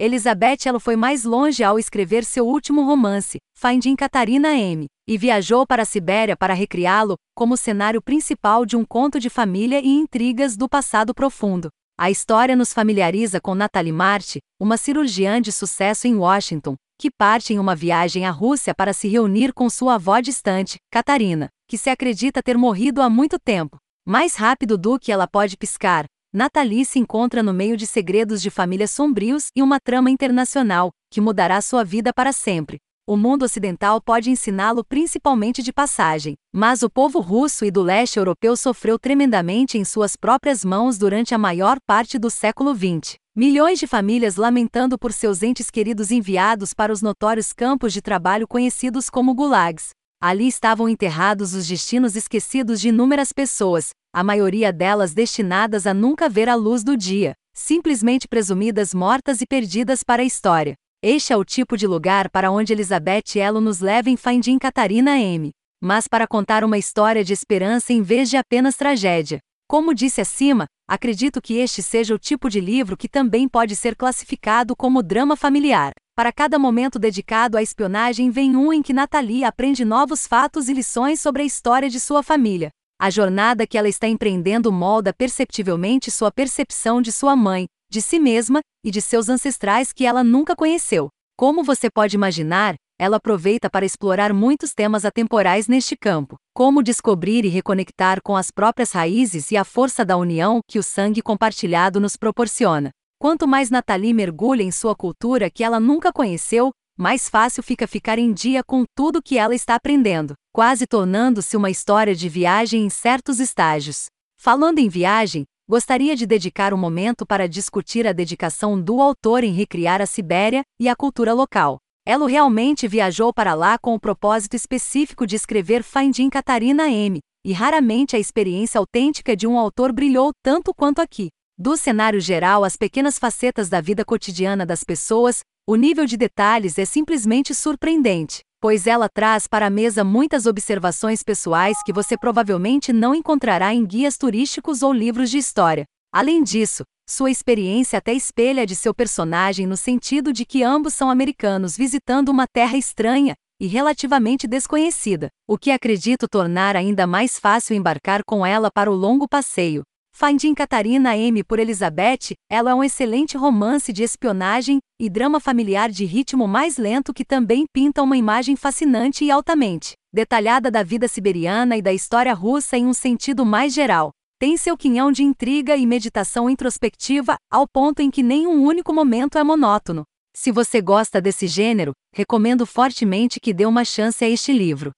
Elizabeth ela foi mais longe ao escrever seu último romance, Finding Catarina M, e viajou para a Sibéria para recriá-lo como cenário principal de um conto de família e intrigas do passado profundo. A história nos familiariza com Natalie Marti, uma cirurgiã de sucesso em Washington, que parte em uma viagem à Rússia para se reunir com sua avó distante, Catarina, que se acredita ter morrido há muito tempo. Mais rápido do que ela pode piscar, Nathalie se encontra no meio de segredos de família sombrios e uma trama internacional, que mudará sua vida para sempre. O mundo ocidental pode ensiná-lo principalmente de passagem, mas o povo russo e do leste europeu sofreu tremendamente em suas próprias mãos durante a maior parte do século XX. Milhões de famílias lamentando por seus entes queridos enviados para os notórios campos de trabalho conhecidos como gulags. Ali estavam enterrados os destinos esquecidos de inúmeras pessoas, a maioria delas destinadas a nunca ver a luz do dia, simplesmente presumidas mortas e perdidas para a história. Este é o tipo de lugar para onde Elizabeth Elo nos leva em Finding Catarina M. Mas para contar uma história de esperança em vez de apenas tragédia. Como disse acima, acredito que este seja o tipo de livro que também pode ser classificado como drama familiar. Para cada momento dedicado à espionagem vem um em que Natalie aprende novos fatos e lições sobre a história de sua família. A jornada que ela está empreendendo molda perceptivelmente sua percepção de sua mãe, de si mesma e de seus ancestrais que ela nunca conheceu. Como você pode imaginar, ela aproveita para explorar muitos temas atemporais neste campo, como descobrir e reconectar com as próprias raízes e a força da união que o sangue compartilhado nos proporciona. Quanto mais Nathalie mergulha em sua cultura que ela nunca conheceu, mais fácil fica ficar em dia com tudo que ela está aprendendo, quase tornando-se uma história de viagem em certos estágios. Falando em viagem, gostaria de dedicar um momento para discutir a dedicação do autor em recriar a Sibéria e a cultura local. Elo realmente viajou para lá com o propósito específico de escrever Finding Catarina M, e raramente a experiência autêntica de um autor brilhou tanto quanto aqui. Do cenário geral às pequenas facetas da vida cotidiana das pessoas, o nível de detalhes é simplesmente surpreendente, pois ela traz para a mesa muitas observações pessoais que você provavelmente não encontrará em guias turísticos ou livros de história. Além disso, sua experiência até espelha a de seu personagem no sentido de que ambos são americanos visitando uma terra estranha e relativamente desconhecida, o que acredito tornar ainda mais fácil embarcar com ela para o longo passeio. Finding Catarina M por Elizabeth, ela é um excelente romance de espionagem e drama familiar de ritmo mais lento que também pinta uma imagem fascinante e altamente detalhada da vida siberiana e da história russa em um sentido mais geral. Tem seu quinhão de intriga e meditação introspectiva, ao ponto em que nenhum único momento é monótono. Se você gosta desse gênero, recomendo fortemente que dê uma chance a este livro.